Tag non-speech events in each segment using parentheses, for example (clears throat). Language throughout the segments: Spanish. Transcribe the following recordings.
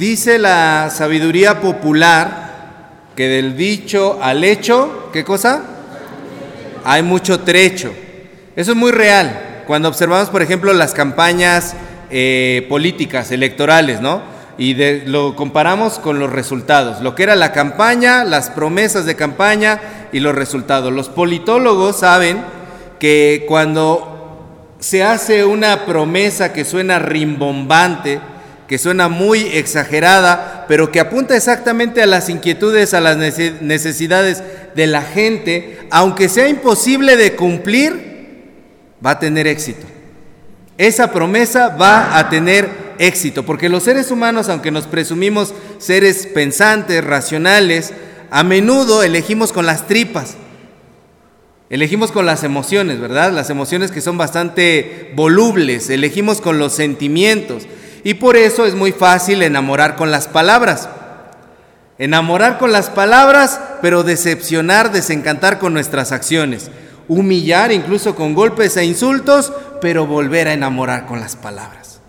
Dice la sabiduría popular que del dicho al hecho, ¿qué cosa? Hay mucho trecho. Eso es muy real. Cuando observamos, por ejemplo, las campañas eh, políticas, electorales, ¿no? Y lo comparamos con los resultados, lo que era la campaña, las promesas de campaña y los resultados. Los politólogos saben que cuando se hace una promesa que suena rimbombante, que suena muy exagerada, pero que apunta exactamente a las inquietudes, a las necesidades de la gente, aunque sea imposible de cumplir, va a tener éxito. Esa promesa va a tener éxito, porque los seres humanos, aunque nos presumimos seres pensantes, racionales, a menudo elegimos con las tripas, elegimos con las emociones, ¿verdad? Las emociones que son bastante volubles, elegimos con los sentimientos. Y por eso es muy fácil enamorar con las palabras. Enamorar con las palabras, pero decepcionar, desencantar con nuestras acciones. Humillar incluso con golpes e insultos, pero volver a enamorar con las palabras.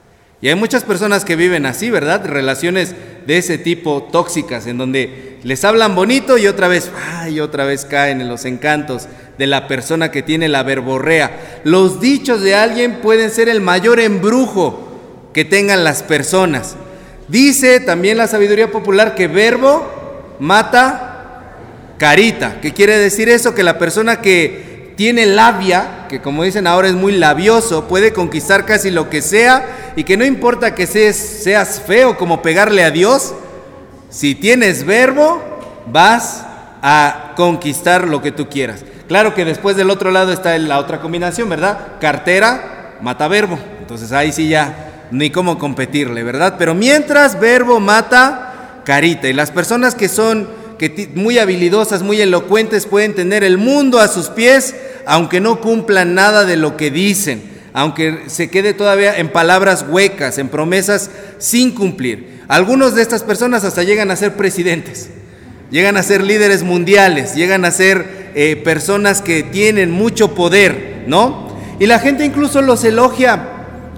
Y hay muchas personas que viven así, ¿verdad? Relaciones de ese tipo tóxicas, en donde les hablan bonito y otra vez, ay, otra vez caen en los encantos de la persona que tiene la verborrea. Los dichos de alguien pueden ser el mayor embrujo que tengan las personas. Dice también la sabiduría popular que verbo mata carita. ¿Qué quiere decir eso? Que la persona que tiene labia, que como dicen ahora es muy labioso, puede conquistar casi lo que sea y que no importa que seas, feo como pegarle a Dios, si tienes verbo, vas a conquistar lo que tú quieras. Claro que después del otro lado está la otra combinación, ¿verdad? Cartera, mata verbo. Entonces ahí sí ya ni cómo competirle, ¿verdad? Pero mientras verbo mata carita y las personas que son muy habilidosas, muy elocuentes pueden tener el mundo a sus pies aunque no cumplan nada de lo que dicen, aunque se quede todavía en palabras huecas, en promesas sin cumplir. Algunos de estas personas hasta llegan a ser presidentes, llegan a ser líderes mundiales, llegan a ser eh, personas que tienen mucho poder, ¿no? Y la gente incluso los elogia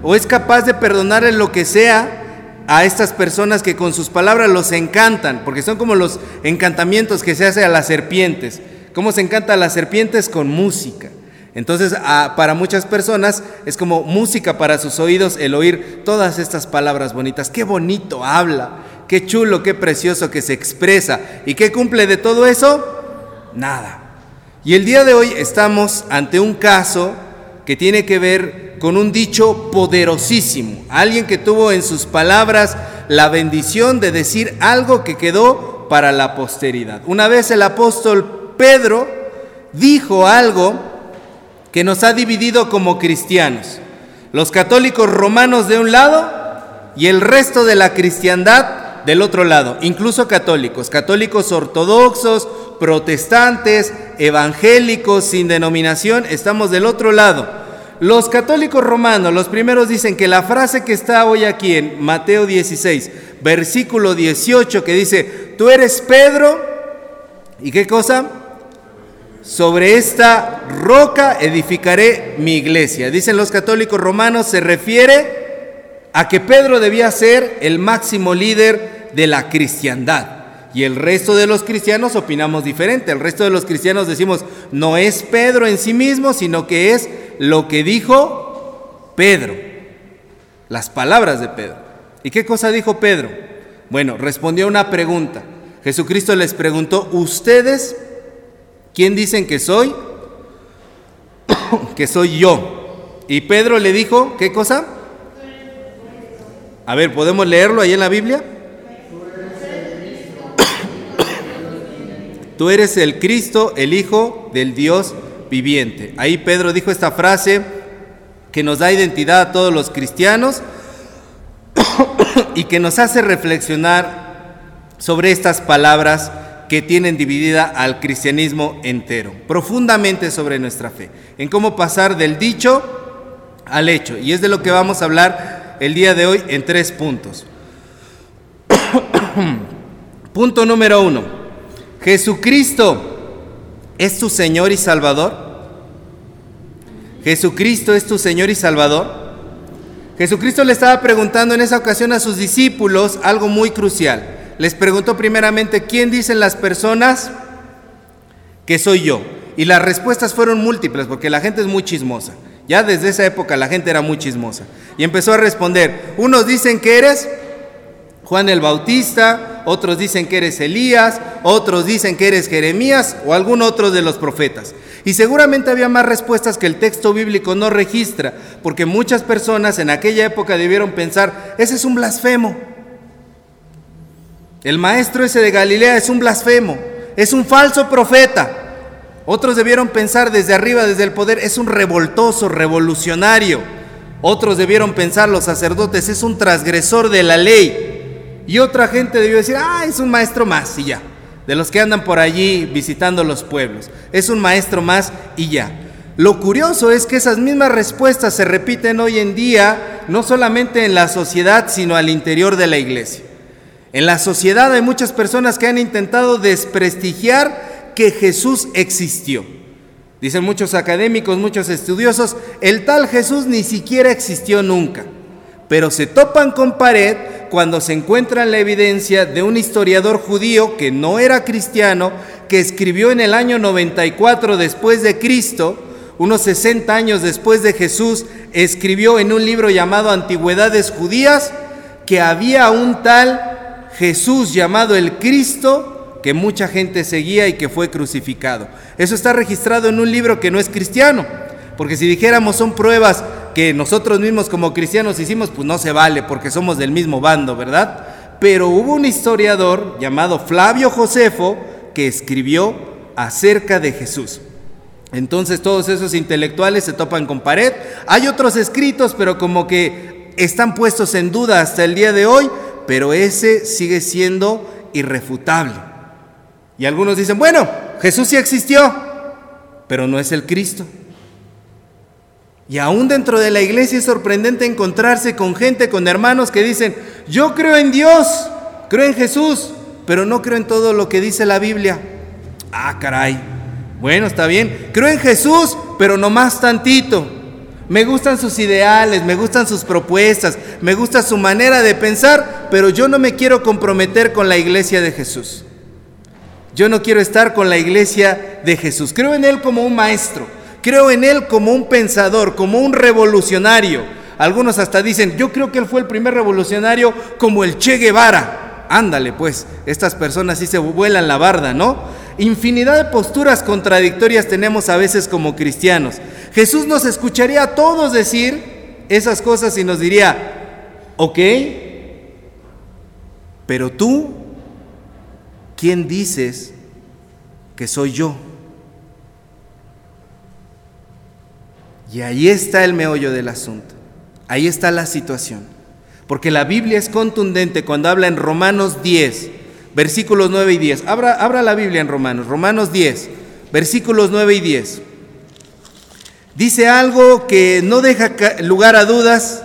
o es capaz de perdonarle lo que sea a estas personas que con sus palabras los encantan, porque son como los encantamientos que se hace a las serpientes. ¿Cómo se encanta a las serpientes? Con música. Entonces, para muchas personas es como música para sus oídos el oír todas estas palabras bonitas. Qué bonito habla, qué chulo, qué precioso que se expresa. ¿Y qué cumple de todo eso? Nada. Y el día de hoy estamos ante un caso que tiene que ver con un dicho poderosísimo, alguien que tuvo en sus palabras la bendición de decir algo que quedó para la posteridad. Una vez el apóstol Pedro dijo algo que nos ha dividido como cristianos. Los católicos romanos de un lado y el resto de la cristiandad del otro lado, incluso católicos, católicos ortodoxos, protestantes, evangélicos, sin denominación, estamos del otro lado. Los católicos romanos, los primeros dicen que la frase que está hoy aquí en Mateo 16, versículo 18, que dice, tú eres Pedro, ¿y qué cosa? Sobre esta roca edificaré mi iglesia. Dicen los católicos romanos, se refiere a que Pedro debía ser el máximo líder de la cristiandad. Y el resto de los cristianos opinamos diferente. El resto de los cristianos decimos, no es Pedro en sí mismo, sino que es lo que dijo Pedro, las palabras de Pedro. ¿Y qué cosa dijo Pedro? Bueno, respondió a una pregunta. Jesucristo les preguntó, ¿ustedes quién dicen que soy? (coughs) que soy yo. Y Pedro le dijo, ¿qué cosa? A ver, ¿podemos leerlo ahí en la Biblia? (coughs) Tú eres el Cristo, el Hijo del Dios Ahí Pedro dijo esta frase que nos da identidad a todos los cristianos (coughs) y que nos hace reflexionar sobre estas palabras que tienen dividida al cristianismo entero, profundamente sobre nuestra fe, en cómo pasar del dicho al hecho. Y es de lo que vamos a hablar el día de hoy en tres puntos. (coughs) Punto número uno. Jesucristo ¿Es tu Señor y Salvador? ¿Jesucristo es tu Señor y Salvador? Jesucristo le estaba preguntando en esa ocasión a sus discípulos algo muy crucial. Les preguntó primeramente, ¿quién dicen las personas que soy yo? Y las respuestas fueron múltiples porque la gente es muy chismosa. Ya desde esa época la gente era muy chismosa. Y empezó a responder, unos dicen que eres Juan el Bautista, otros dicen que eres Elías, otros dicen que eres Jeremías o algún otro de los profetas. Y seguramente había más respuestas que el texto bíblico no registra, porque muchas personas en aquella época debieron pensar, ese es un blasfemo. El maestro ese de Galilea es un blasfemo, es un falso profeta. Otros debieron pensar desde arriba, desde el poder, es un revoltoso, revolucionario. Otros debieron pensar, los sacerdotes, es un transgresor de la ley. Y otra gente debió decir, ah, es un maestro más y ya. De los que andan por allí visitando los pueblos. Es un maestro más y ya. Lo curioso es que esas mismas respuestas se repiten hoy en día, no solamente en la sociedad, sino al interior de la iglesia. En la sociedad hay muchas personas que han intentado desprestigiar que Jesús existió. Dicen muchos académicos, muchos estudiosos, el tal Jesús ni siquiera existió nunca. Pero se topan con pared cuando se encuentra la evidencia de un historiador judío que no era cristiano, que escribió en el año 94 después de Cristo, unos 60 años después de Jesús, escribió en un libro llamado Antigüedades Judías que había un tal Jesús llamado el Cristo que mucha gente seguía y que fue crucificado. Eso está registrado en un libro que no es cristiano, porque si dijéramos son pruebas que nosotros mismos como cristianos hicimos, pues no se vale porque somos del mismo bando, ¿verdad? Pero hubo un historiador llamado Flavio Josefo que escribió acerca de Jesús. Entonces todos esos intelectuales se topan con pared. Hay otros escritos, pero como que están puestos en duda hasta el día de hoy pero ese sigue siendo irrefutable. Y algunos dicen, bueno, Jesús sí existió, pero no es el Cristo. Y aún dentro de la iglesia es sorprendente encontrarse con gente, con hermanos que dicen, yo creo en Dios, creo en Jesús, pero no creo en todo lo que dice la Biblia. Ah, caray. Bueno, está bien. Creo en Jesús, pero no más tantito. Me gustan sus ideales, me gustan sus propuestas, me gusta su manera de pensar, pero yo no me quiero comprometer con la iglesia de Jesús. Yo no quiero estar con la iglesia de Jesús. Creo en Él como un maestro, creo en Él como un pensador, como un revolucionario. Algunos hasta dicen, yo creo que Él fue el primer revolucionario como el Che Guevara. Ándale, pues, estas personas sí se vuelan la barda, ¿no? Infinidad de posturas contradictorias tenemos a veces como cristianos. Jesús nos escucharía a todos decir esas cosas y nos diría, ok, pero tú, ¿quién dices que soy yo? Y ahí está el meollo del asunto, ahí está la situación, porque la Biblia es contundente cuando habla en Romanos 10, versículos 9 y 10. Abra, la Biblia en Romanos, Romanos 10, versículos 9 y 10. Dice algo que no deja lugar a dudas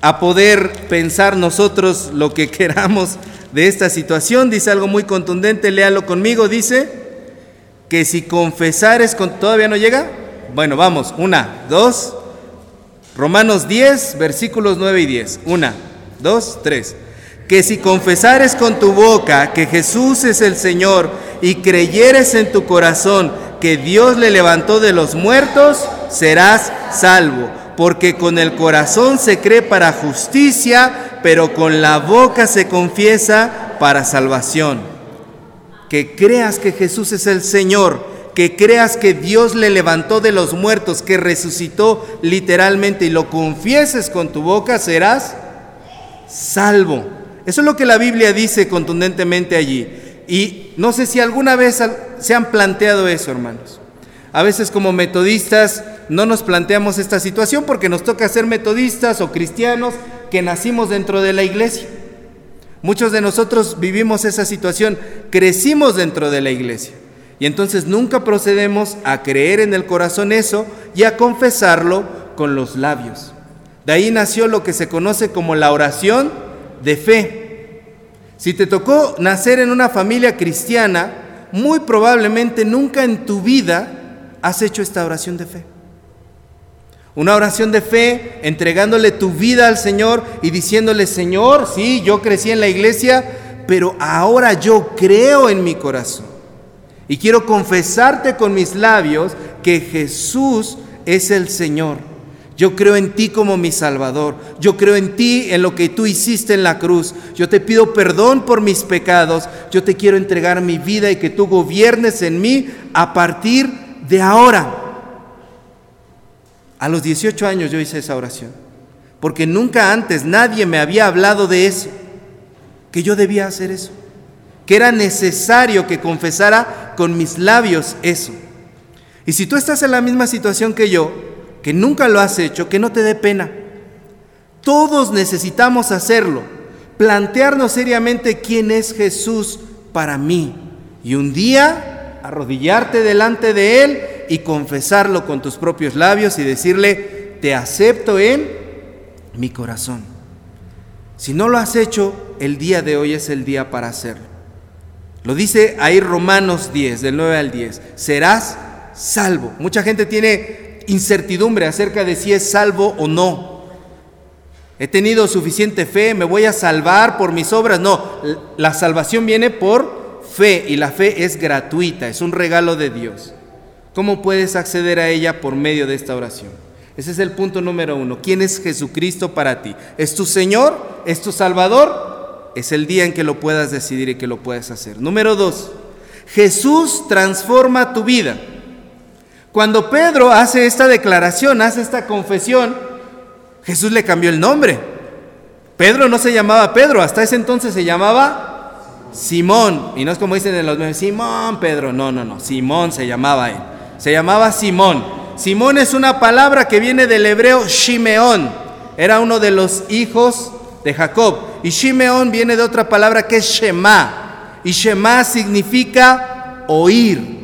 a poder pensar nosotros lo que (laughs) queramos de esta situación. Dice algo muy contundente, léalo conmigo. Dice que si confesares con... ¿Todavía no llega? Bueno, vamos. Una, dos. Romanos 10, versículos 9 y 10. Una, dos, tres que si confesares con tu boca que Jesús es el Señor y creyeres en tu corazón que Dios le levantó de los muertos, serás salvo. Porque con el corazón se cree para justicia, pero con la boca se confiesa para salvación. Que creas que Jesús es el Señor, que creas que Dios le levantó de los muertos, que resucitó literalmente y lo confieses con tu boca, serás salvo. Eso es lo que la Biblia dice contundentemente allí. Y no sé si alguna vez se han planteado eso, hermanos. A veces como metodistas no nos planteamos esta situación porque nos toca ser metodistas o cristianos que nacimos dentro de la iglesia. Muchos de nosotros vivimos esa situación, crecimos dentro de la iglesia. Y entonces nunca procedemos a creer en el corazón eso y a confesarlo con los labios. De ahí nació lo que se conoce como la oración de fe. Si te tocó nacer en una familia cristiana, muy probablemente nunca en tu vida has hecho esta oración de fe. Una oración de fe, entregándole tu vida al Señor y diciéndole, Señor, sí, yo crecí en la iglesia, pero ahora yo creo en mi corazón. Y quiero confesarte con mis labios que Jesús es el Señor. Yo creo en ti como mi Salvador. Yo creo en ti, en lo que tú hiciste en la cruz. Yo te pido perdón por mis pecados. Yo te quiero entregar mi vida y que tú gobiernes en mí a partir de ahora. A los 18 años yo hice esa oración. Porque nunca antes nadie me había hablado de eso. Que yo debía hacer eso. Que era necesario que confesara con mis labios eso. Y si tú estás en la misma situación que yo, que nunca lo has hecho, que no te dé pena. Todos necesitamos hacerlo, plantearnos seriamente quién es Jesús para mí y un día arrodillarte delante de Él y confesarlo con tus propios labios y decirle, te acepto en mi corazón. Si no lo has hecho, el día de hoy es el día para hacerlo. Lo dice ahí Romanos 10, del 9 al 10. Serás salvo. Mucha gente tiene incertidumbre acerca de si es salvo o no. He tenido suficiente fe, me voy a salvar por mis obras. No, la salvación viene por fe y la fe es gratuita, es un regalo de Dios. ¿Cómo puedes acceder a ella por medio de esta oración? Ese es el punto número uno. ¿Quién es Jesucristo para ti? ¿Es tu Señor? ¿Es tu Salvador? Es el día en que lo puedas decidir y que lo puedas hacer. Número dos, Jesús transforma tu vida. Cuando Pedro hace esta declaración, hace esta confesión, Jesús le cambió el nombre. Pedro no se llamaba Pedro, hasta ese entonces se llamaba Simón. Y no es como dicen en los medios, Simón, Pedro. No, no, no, Simón se llamaba él. Se llamaba Simón. Simón es una palabra que viene del hebreo Shimeón. Era uno de los hijos de Jacob. Y Shimeón viene de otra palabra que es Shema. Y Shema significa oír.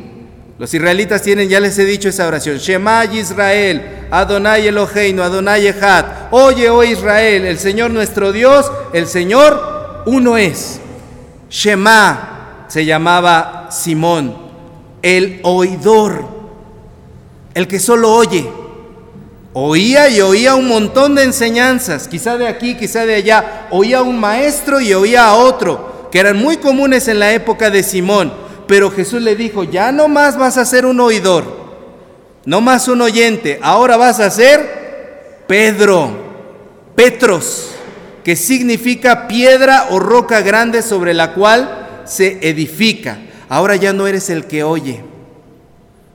Los israelitas tienen, ya les he dicho esa oración, Shema Israel, Adonai Eloheinu, Adonai Echad. Oye, oh Israel, el Señor nuestro Dios, el Señor uno es. Shema se llamaba Simón, el oidor, el que solo oye. Oía y oía un montón de enseñanzas, quizá de aquí, quizá de allá. Oía a un maestro y oía a otro, que eran muy comunes en la época de Simón. Pero Jesús le dijo, ya no más vas a ser un oidor, no más un oyente, ahora vas a ser Pedro, Petros, que significa piedra o roca grande sobre la cual se edifica. Ahora ya no eres el que oye.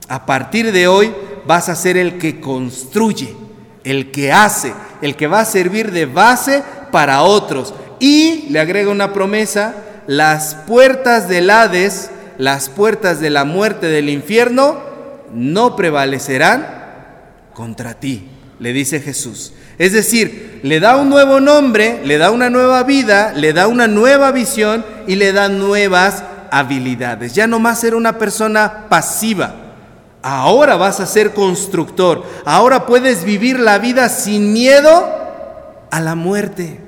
A partir de hoy vas a ser el que construye, el que hace, el que va a servir de base para otros. Y le agrega una promesa, las puertas del Hades las puertas de la muerte del infierno no prevalecerán contra ti, le dice Jesús. Es decir, le da un nuevo nombre, le da una nueva vida, le da una nueva visión y le da nuevas habilidades. Ya no más ser una persona pasiva. Ahora vas a ser constructor. Ahora puedes vivir la vida sin miedo a la muerte.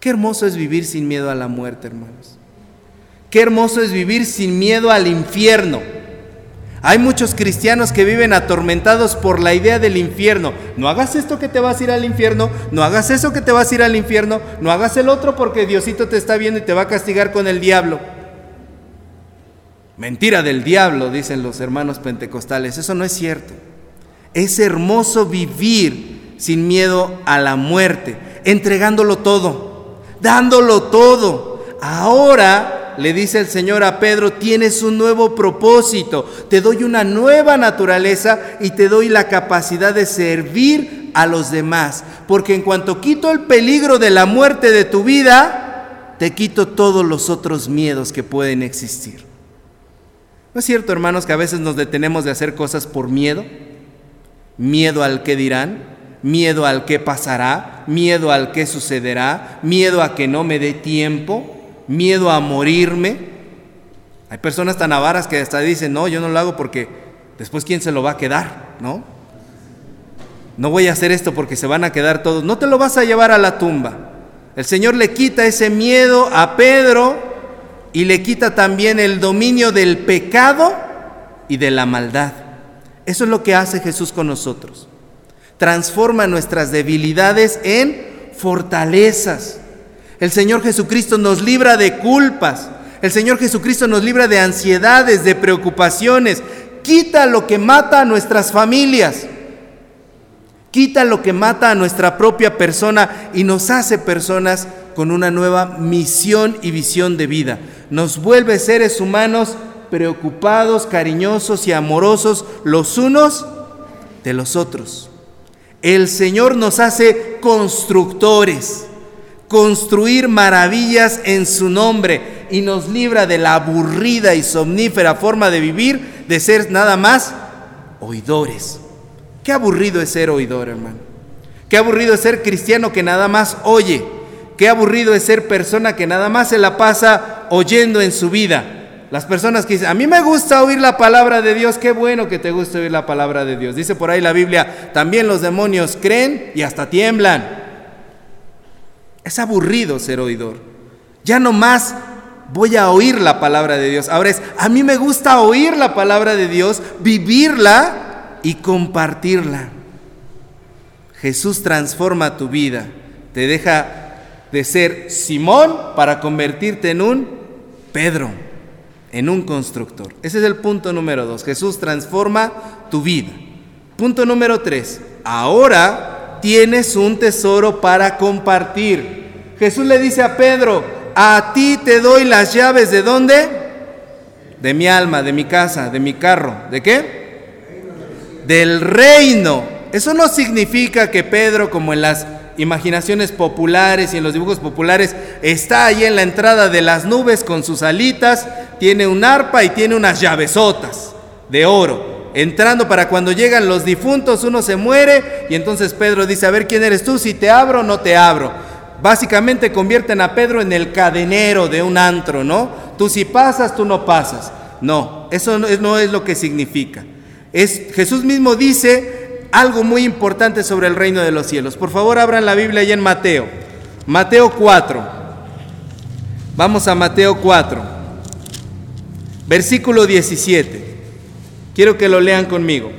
Qué hermoso es vivir sin miedo a la muerte, hermanos. Qué hermoso es vivir sin miedo al infierno. Hay muchos cristianos que viven atormentados por la idea del infierno. No hagas esto que te vas a ir al infierno, no hagas eso que te vas a ir al infierno, no hagas el otro porque Diosito te está viendo y te va a castigar con el diablo. Mentira del diablo, dicen los hermanos pentecostales. Eso no es cierto. Es hermoso vivir sin miedo a la muerte, entregándolo todo, dándolo todo. Ahora le dice el Señor a Pedro, tienes un nuevo propósito, te doy una nueva naturaleza y te doy la capacidad de servir a los demás. Porque en cuanto quito el peligro de la muerte de tu vida, te quito todos los otros miedos que pueden existir. ¿No es cierto, hermanos, que a veces nos detenemos de hacer cosas por miedo? Miedo al que dirán, miedo al que pasará, miedo al que sucederá, miedo a que no me dé tiempo miedo a morirme. Hay personas tan avaras que hasta dicen, no, yo no lo hago porque después quién se lo va a quedar, ¿no? No voy a hacer esto porque se van a quedar todos. No te lo vas a llevar a la tumba. El Señor le quita ese miedo a Pedro y le quita también el dominio del pecado y de la maldad. Eso es lo que hace Jesús con nosotros. transforma nuestras debilidades en fortalezas. El Señor Jesucristo nos libra de culpas. El Señor Jesucristo nos libra de ansiedades, de preocupaciones. Quita lo que mata a nuestras familias. Quita lo que mata a nuestra propia persona y nos hace personas con una nueva misión y visión de vida. Nos vuelve seres humanos preocupados, cariñosos y amorosos los unos de los otros. El Señor nos hace constructores, construir maravillas en su nombre y nos libra de la aburrida y somnífera forma de vivir, de ser nada más oidores. Qué aburrido es ser oidor, hermano. Qué aburrido es ser cristiano que nada más oye. Qué aburrido es ser persona que nada más se la pasa oyendo en su vida. Las personas que dicen, a mí me gusta oír la palabra de Dios, qué bueno que te guste oír la palabra de Dios. Dice por ahí la Biblia, también los demonios creen y hasta tiemblan. Es aburrido ser oidor. Ya no más voy a oír la palabra de Dios. Ahora es, a mí me gusta oír la palabra de Dios, vivirla y compartirla. Jesús transforma tu vida, te deja de ser Simón para convertirte en un Pedro en un constructor. Ese es el punto número dos. Jesús transforma tu vida. Punto número tres. Ahora tienes un tesoro para compartir. Jesús le dice a Pedro, a ti te doy las llaves de dónde? De mi alma, de mi casa, de mi carro. ¿De qué? Del reino. Eso no significa que Pedro, como en las imaginaciones populares y en los dibujos populares, está ahí en la entrada de las nubes con sus alitas, tiene un arpa y tiene unas llavesotas de oro, entrando para cuando llegan los difuntos, uno se muere y entonces Pedro dice, a ver quién eres tú, si te abro no te abro. Básicamente convierten a Pedro en el cadenero de un antro, ¿no? Tú si pasas, tú no pasas. No, eso no es lo que significa. Es, Jesús mismo dice, algo muy importante sobre el reino de los cielos. Por favor, abran la Biblia ahí en Mateo. Mateo 4. Vamos a Mateo 4. Versículo 17. Quiero que lo lean conmigo.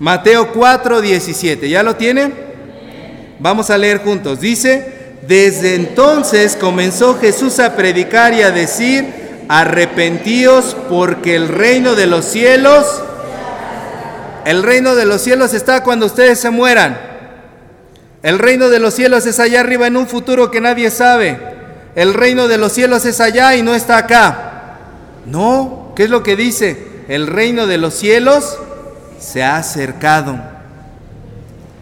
Mateo 4, 17. ¿Ya lo tienen? Vamos a leer juntos. Dice, desde entonces comenzó Jesús a predicar y a decir, arrepentíos porque el reino de los cielos, el reino de los cielos está cuando ustedes se mueran. El reino de los cielos es allá arriba en un futuro que nadie sabe. El reino de los cielos es allá y no está acá. No, ¿qué es lo que dice? El reino de los cielos se ha acercado.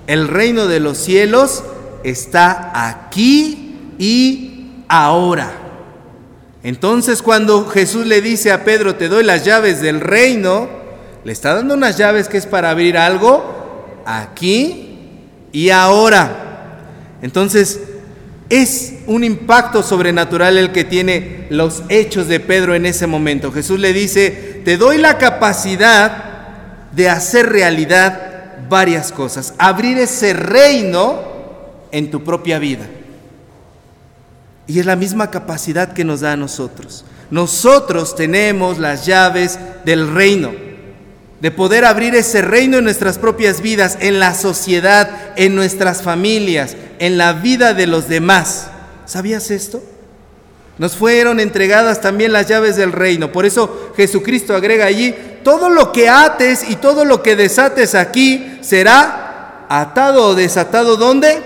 El reino de los cielos está aquí y ahora. Entonces cuando Jesús le dice a Pedro, te doy las llaves del reino, le está dando unas llaves que es para abrir algo aquí y ahora. Entonces es un impacto sobrenatural el que tiene los hechos de Pedro en ese momento. Jesús le dice, te doy la capacidad de hacer realidad varias cosas, abrir ese reino en tu propia vida. Y es la misma capacidad que nos da a nosotros. Nosotros tenemos las llaves del reino, de poder abrir ese reino en nuestras propias vidas, en la sociedad, en nuestras familias, en la vida de los demás. ¿Sabías esto? Nos fueron entregadas también las llaves del reino. Por eso Jesucristo agrega allí, todo lo que ates y todo lo que desates aquí será atado o desatado ¿dónde?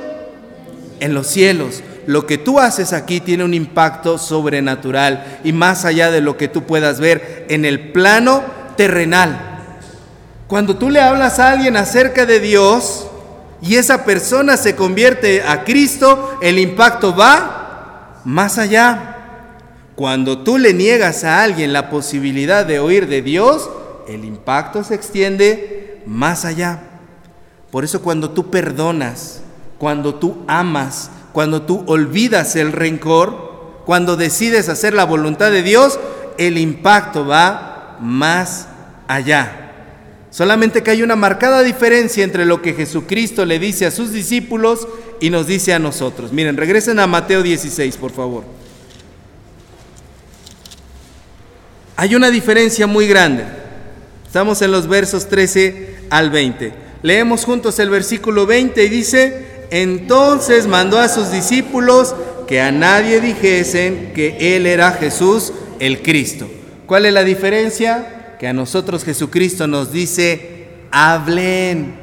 En los cielos lo que tú haces aquí tiene un impacto sobrenatural y más allá de lo que tú puedas ver en el plano terrenal. Cuando tú le hablas a alguien acerca de Dios y esa persona se convierte a Cristo, el impacto va más allá. Cuando tú le niegas a alguien la posibilidad de oír de Dios, el impacto se extiende más allá. Por eso cuando tú perdonas, cuando tú amas, cuando tú olvidas el rencor, cuando decides hacer la voluntad de Dios, el impacto va más allá. Solamente que hay una marcada diferencia entre lo que Jesucristo le dice a sus discípulos y nos dice a nosotros. Miren, regresen a Mateo 16, por favor. Hay una diferencia muy grande. Estamos en los versos 13 al 20. Leemos juntos el versículo 20 y dice, entonces mandó a sus discípulos que a nadie dijesen que Él era Jesús el Cristo. ¿Cuál es la diferencia? Que a nosotros Jesucristo nos dice, hablen,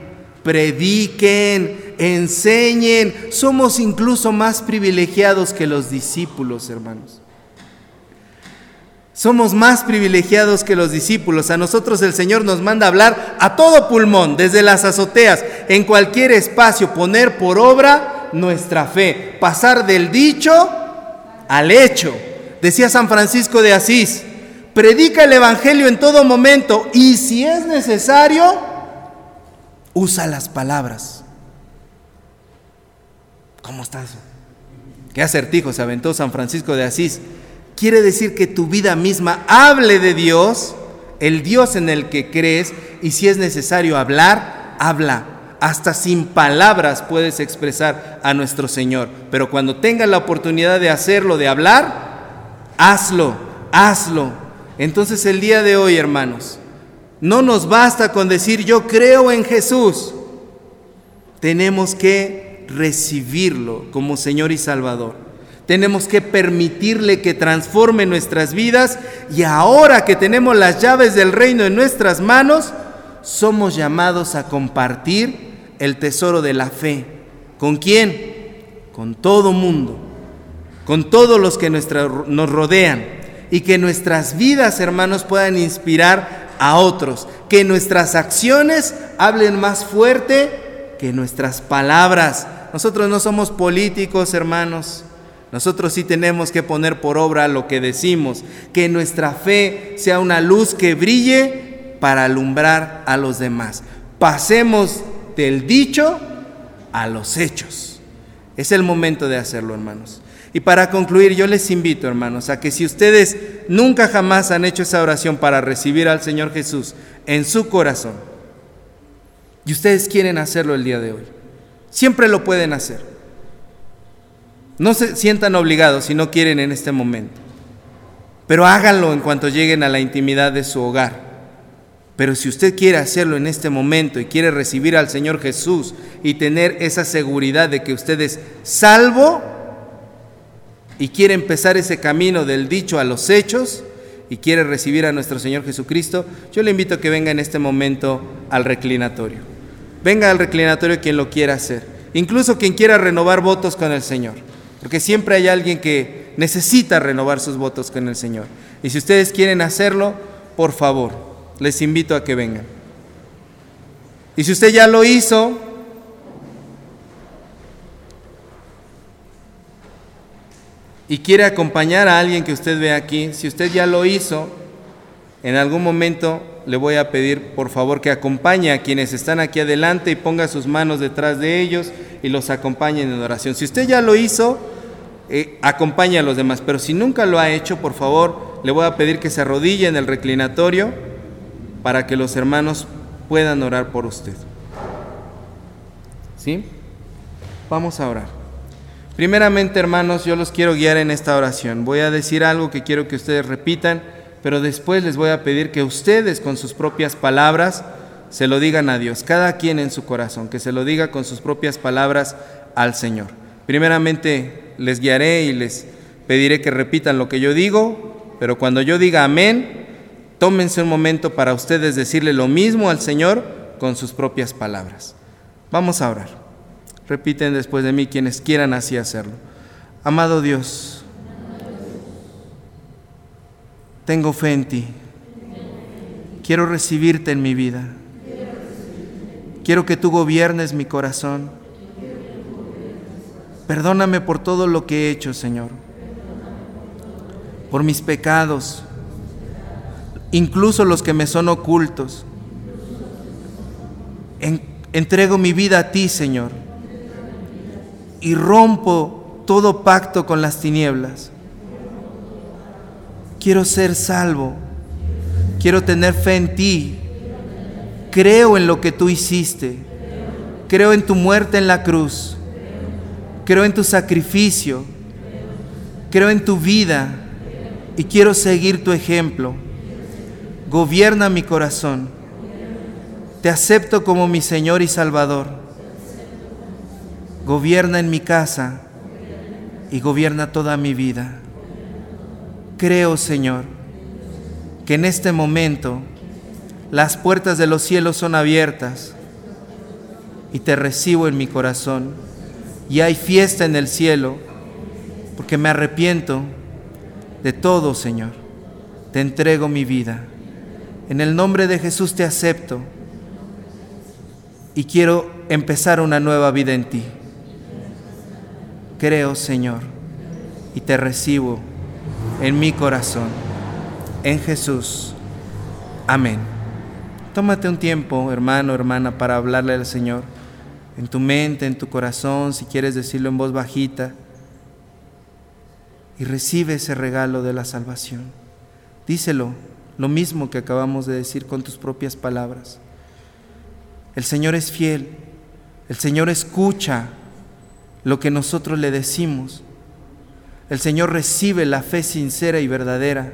prediquen, enseñen. Somos incluso más privilegiados que los discípulos, hermanos. Somos más privilegiados que los discípulos. A nosotros el Señor nos manda hablar a todo pulmón, desde las azoteas, en cualquier espacio, poner por obra nuestra fe, pasar del dicho al hecho. Decía San Francisco de Asís, predica el Evangelio en todo momento y si es necesario, usa las palabras. ¿Cómo está eso? Qué acertijo se aventó San Francisco de Asís quiere decir que tu vida misma hable de Dios, el Dios en el que crees, y si es necesario hablar, habla. Hasta sin palabras puedes expresar a nuestro Señor. Pero cuando tengas la oportunidad de hacerlo, de hablar, hazlo, hazlo. Entonces el día de hoy, hermanos, no nos basta con decir yo creo en Jesús. Tenemos que recibirlo como Señor y Salvador. Tenemos que permitirle que transforme nuestras vidas y ahora que tenemos las llaves del reino en nuestras manos, somos llamados a compartir el tesoro de la fe. ¿Con quién? Con todo mundo, con todos los que nos rodean y que nuestras vidas, hermanos, puedan inspirar a otros, que nuestras acciones hablen más fuerte que nuestras palabras. Nosotros no somos políticos, hermanos. Nosotros sí tenemos que poner por obra lo que decimos, que nuestra fe sea una luz que brille para alumbrar a los demás. Pasemos del dicho a los hechos. Es el momento de hacerlo, hermanos. Y para concluir, yo les invito, hermanos, a que si ustedes nunca jamás han hecho esa oración para recibir al Señor Jesús en su corazón, y ustedes quieren hacerlo el día de hoy, siempre lo pueden hacer. No se sientan obligados si no quieren en este momento, pero háganlo en cuanto lleguen a la intimidad de su hogar. Pero si usted quiere hacerlo en este momento y quiere recibir al Señor Jesús y tener esa seguridad de que usted es salvo y quiere empezar ese camino del dicho a los hechos y quiere recibir a nuestro Señor Jesucristo, yo le invito a que venga en este momento al reclinatorio. Venga al reclinatorio quien lo quiera hacer, incluso quien quiera renovar votos con el Señor. Porque siempre hay alguien que necesita renovar sus votos con el Señor. Y si ustedes quieren hacerlo, por favor, les invito a que vengan. Y si usted ya lo hizo, y quiere acompañar a alguien que usted ve aquí, si usted ya lo hizo, en algún momento le voy a pedir por favor que acompañe a quienes están aquí adelante y ponga sus manos detrás de ellos y los acompañen en oración. Si usted ya lo hizo, eh, a los demás. Pero si nunca lo ha hecho, por favor, le voy a pedir que se arrodille en el reclinatorio para que los hermanos puedan orar por usted. ¿Sí? Vamos a orar. Primeramente, hermanos, yo los quiero guiar en esta oración. Voy a decir algo que quiero que ustedes repitan, pero después les voy a pedir que ustedes con sus propias palabras se lo digan a Dios, cada quien en su corazón, que se lo diga con sus propias palabras al Señor. Primeramente, les guiaré y les pediré que repitan lo que yo digo, pero cuando yo diga amén, tómense un momento para ustedes decirle lo mismo al Señor con sus propias palabras. Vamos a orar. Repiten después de mí quienes quieran así hacerlo. Amado Dios, tengo fe en ti. Quiero recibirte en mi vida. Quiero que tú gobiernes mi corazón Perdóname por todo lo que he hecho, Señor. Por mis pecados, incluso los que me son ocultos. entrego mi vida a ti, Señor. Y rompo todo pacto con las tinieblas. Quiero ser salvo. Quiero tener fe en ti. Creo en lo que tú hiciste. Creo en tu muerte en la cruz Creo en tu sacrificio. Creo en tu vida y quiero seguir tu ejemplo. Gobierna mi corazón. Te acepto como mi Señor y Salvador. Gobierna en mi casa y gobierna toda mi vida. Creo, Señor, que en este momento las puertas de los cielos son abiertas y te recibo en mi corazón. Y hay fiesta en el cielo porque me arrepiento de todo, Señor. Te entrego mi vida. En el nombre de Jesús te acepto y quiero empezar una nueva vida en ti. Creo, Señor, y te recibo en mi corazón. En Jesús. Amén. Tómate un tiempo, hermano, hermana, para hablarle al Señor. En tu mente, en tu corazón, si quieres decirlo en voz bajita. Y recibe ese regalo de la salvación. Díselo, lo mismo que acabamos de decir con tus propias palabras. El Señor es fiel. El Señor escucha lo que nosotros le decimos. El Señor recibe la fe sincera y verdadera.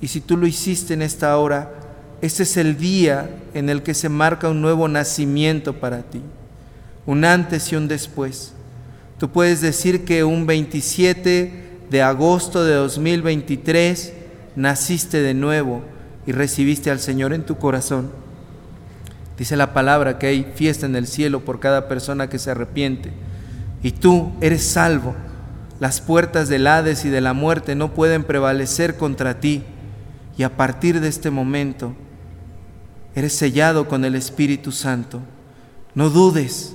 Y si tú lo hiciste en esta hora, este es el día en el que se marca un nuevo nacimiento para ti, un antes y un después. Tú puedes decir que un 27 de agosto de 2023 naciste de nuevo y recibiste al Señor en tu corazón. Dice la palabra que hay fiesta en el cielo por cada persona que se arrepiente. Y tú eres salvo. Las puertas del Hades y de la muerte no pueden prevalecer contra ti. Y a partir de este momento, eres sellado con el Espíritu Santo. No dudes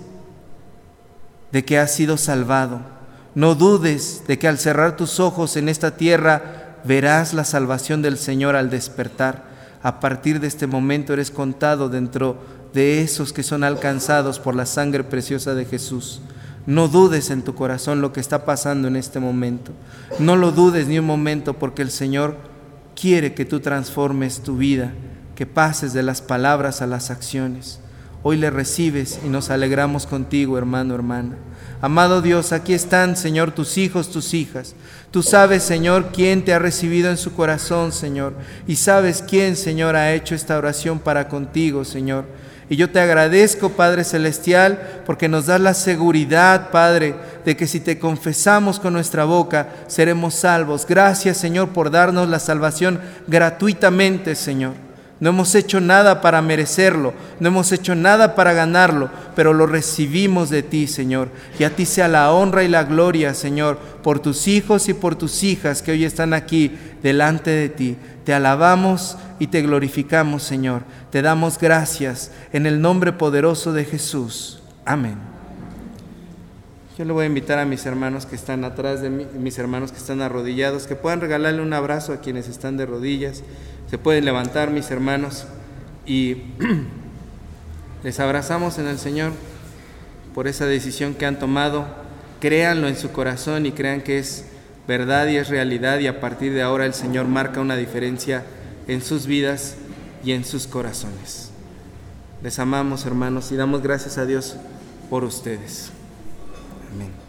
de que has sido salvado. No dudes de que al cerrar tus ojos en esta tierra verás la salvación del Señor al despertar a partir de este momento eres contado dentro de esos que son alcanzados por la sangre preciosa de Jesús. No dudes en tu corazón lo que está pasando en este momento. No lo dudes ni un momento porque el Señor quiere que tú transformes tu vida, que pases de las palabras a las acciones. Hoy le recibes y nos alegramos contigo, hermano, hermana. Amado Dios, aquí están, Señor, tus hijos, tus hijas. Tú sabes, Señor, quién te ha recibido en su corazón, Señor. Y sabes quién, Señor, ha hecho esta oración para contigo, Señor. Y yo te agradezco, Padre Celestial, porque nos das la seguridad, Padre, de que si te confesamos con nuestra boca, seremos salvos. Gracias, Señor, por darnos la salvación gratuitamente, Señor. No hemos hecho nada para merecerlo, no hemos hecho nada para ganarlo, pero lo recibimos de ti, Señor. Y a ti sea la honra y la gloria, Señor, por tus hijos y por tus hijas que hoy están aquí delante de ti. Te alabamos y te glorificamos, Señor. Te damos gracias en el nombre poderoso de Jesús. Amén. Yo le voy a invitar a mis hermanos que están atrás de mí, mis hermanos que están arrodillados, que puedan regalarle un abrazo a quienes están de rodillas. Se pueden levantar mis hermanos y (clears throat) les abrazamos en el Señor por esa decisión que han tomado. Créanlo en su corazón y crean que es verdad y es realidad y a partir de ahora el Señor marca una diferencia en sus vidas y en sus corazones. Les amamos hermanos y damos gracias a Dios por ustedes. Amén.